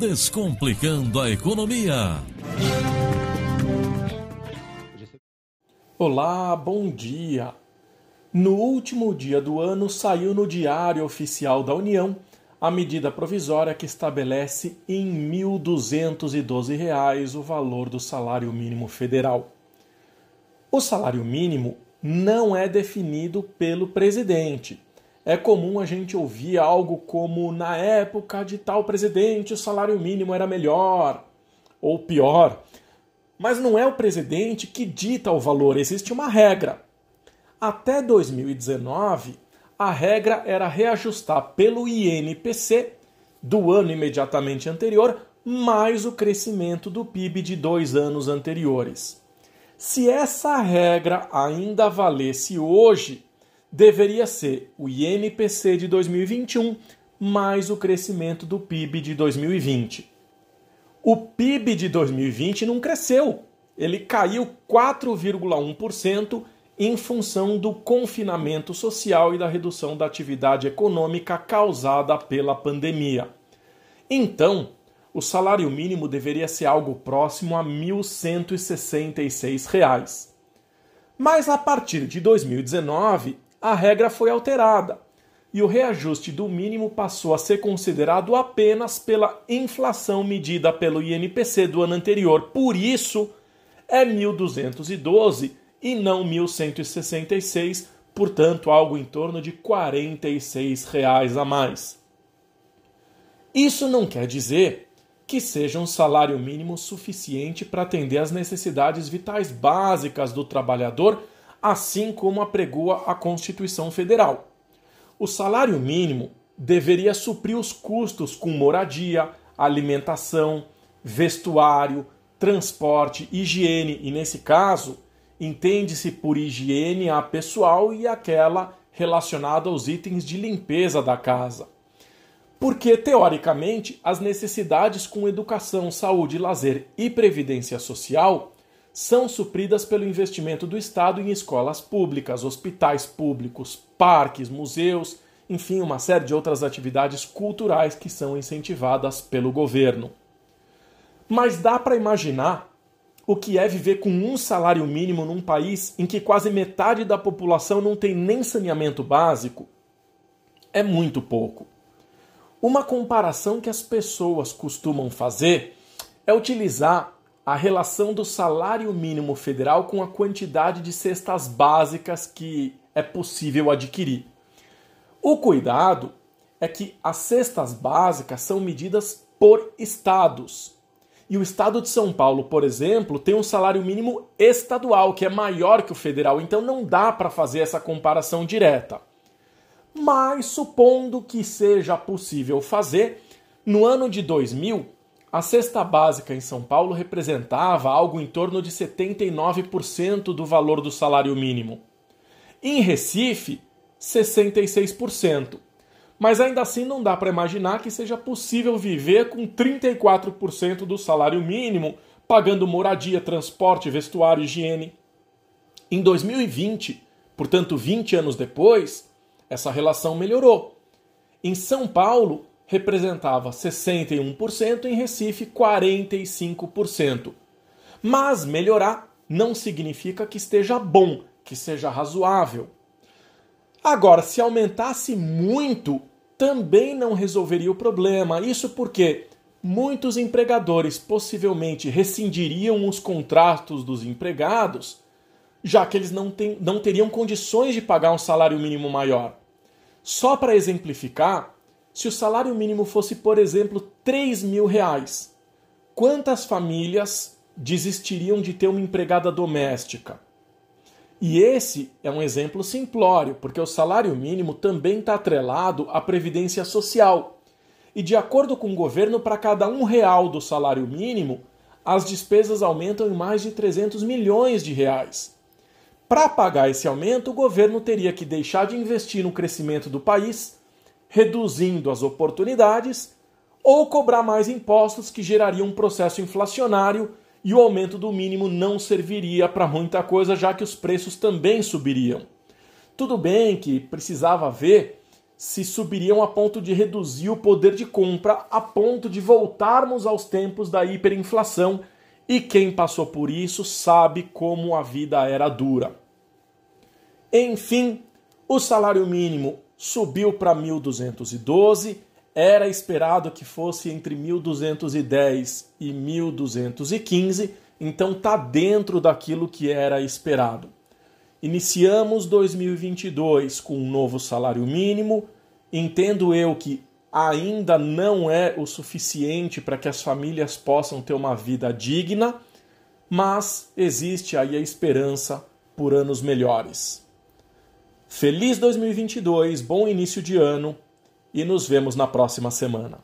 Descomplicando a Economia. Olá, bom dia. No último dia do ano saiu no Diário Oficial da União a medida provisória que estabelece em R$ 1.212 o valor do salário mínimo federal. O salário mínimo não é definido pelo presidente. É comum a gente ouvir algo como na época de tal presidente o salário mínimo era melhor ou pior. Mas não é o presidente que dita o valor, existe uma regra. Até 2019, a regra era reajustar pelo INPC do ano imediatamente anterior mais o crescimento do PIB de dois anos anteriores. Se essa regra ainda valesse hoje, deveria ser o INPC de 2021 mais o crescimento do PIB de 2020. O PIB de 2020 não cresceu, ele caiu 4,1% em função do confinamento social e da redução da atividade econômica causada pela pandemia. Então, o salário mínimo deveria ser algo próximo a R$ 1.166. Mas a partir de 2019, a regra foi alterada e o reajuste do mínimo passou a ser considerado apenas pela inflação medida pelo INPC do ano anterior. Por isso, é 1.212 e não 1.166, portanto algo em torno de 46 reais a mais. Isso não quer dizer que seja um salário mínimo suficiente para atender às necessidades vitais básicas do trabalhador, assim como apregoa a Constituição Federal. O salário mínimo deveria suprir os custos com moradia, alimentação, vestuário, transporte, higiene e, nesse caso, entende-se por higiene a pessoal e aquela relacionada aos itens de limpeza da casa. Porque, teoricamente, as necessidades com educação, saúde, lazer e previdência social são supridas pelo investimento do Estado em escolas públicas, hospitais públicos, parques, museus, enfim, uma série de outras atividades culturais que são incentivadas pelo governo. Mas dá para imaginar o que é viver com um salário mínimo num país em que quase metade da população não tem nem saneamento básico, é muito pouco. Uma comparação que as pessoas costumam fazer é utilizar a relação do salário mínimo federal com a quantidade de cestas básicas que é possível adquirir. O cuidado é que as cestas básicas são medidas por estados e o estado de São Paulo, por exemplo, tem um salário mínimo estadual que é maior que o federal, então não dá para fazer essa comparação direta. Mas supondo que seja possível fazer, no ano de 2000, a cesta básica em São Paulo representava algo em torno de 79% do valor do salário mínimo. Em Recife, 66% mas ainda assim não dá para imaginar que seja possível viver com 34% do salário mínimo, pagando moradia, transporte, vestuário, higiene. Em 2020, portanto 20 anos depois, essa relação melhorou. Em São Paulo, representava 61%, em Recife, 45%. Mas melhorar não significa que esteja bom, que seja razoável. Agora, se aumentasse muito, também não resolveria o problema. Isso porque muitos empregadores possivelmente rescindiriam os contratos dos empregados, já que eles não, tem, não teriam condições de pagar um salário mínimo maior. Só para exemplificar, se o salário mínimo fosse, por exemplo, 3 mil reais, quantas famílias desistiriam de ter uma empregada doméstica? E esse é um exemplo simplório, porque o salário mínimo também está atrelado à previdência social. E de acordo com o governo, para cada um real do salário mínimo, as despesas aumentam em mais de 300 milhões de reais. Para pagar esse aumento, o governo teria que deixar de investir no crescimento do país, reduzindo as oportunidades, ou cobrar mais impostos que gerariam um processo inflacionário e o aumento do mínimo não serviria para muita coisa, já que os preços também subiriam. Tudo bem que precisava ver se subiriam a ponto de reduzir o poder de compra, a ponto de voltarmos aos tempos da hiperinflação. E quem passou por isso sabe como a vida era dura. Enfim, o salário mínimo subiu para 1.212, era esperado que fosse entre 1.210 e 1.215, então está dentro daquilo que era esperado. Iniciamos 2022 com um novo salário mínimo. Entendo eu que ainda não é o suficiente para que as famílias possam ter uma vida digna, mas existe aí a esperança por anos melhores. Feliz 2022, bom início de ano e nos vemos na próxima semana.